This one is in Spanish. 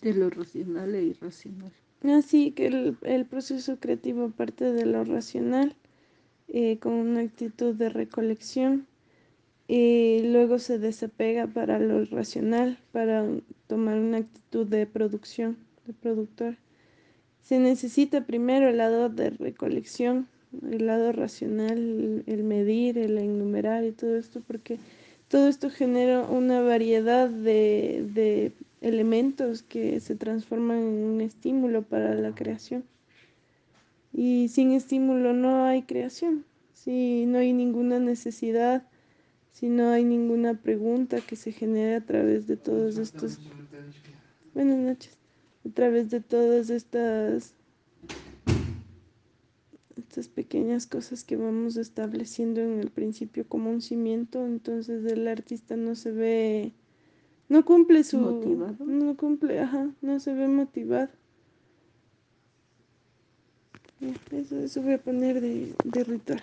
De lo racional e irracional. Así que el, proceso creativo parte de lo racional eh, con una actitud de recolección y luego se desapega para lo irracional, para tomar una actitud de producción, de productor. Se necesita primero el lado de recolección, el lado racional, el, medir, el enumerar y todo esto, porque todo esto genera una variedad de elementos que se transforman en un estímulo para la creación. Y sin estímulo no hay creación, si no hay ninguna necesidad, si no hay ninguna pregunta que se genere a través de todos estos... Buenas noches. A través de todas estas estas pequeñas cosas que vamos estableciendo en el principio como un cimiento, entonces el artista no se ve no cumple su... Motivado. No cumple, ajá, no se ve motivado. Eso, eso voy a poner de, de ritual.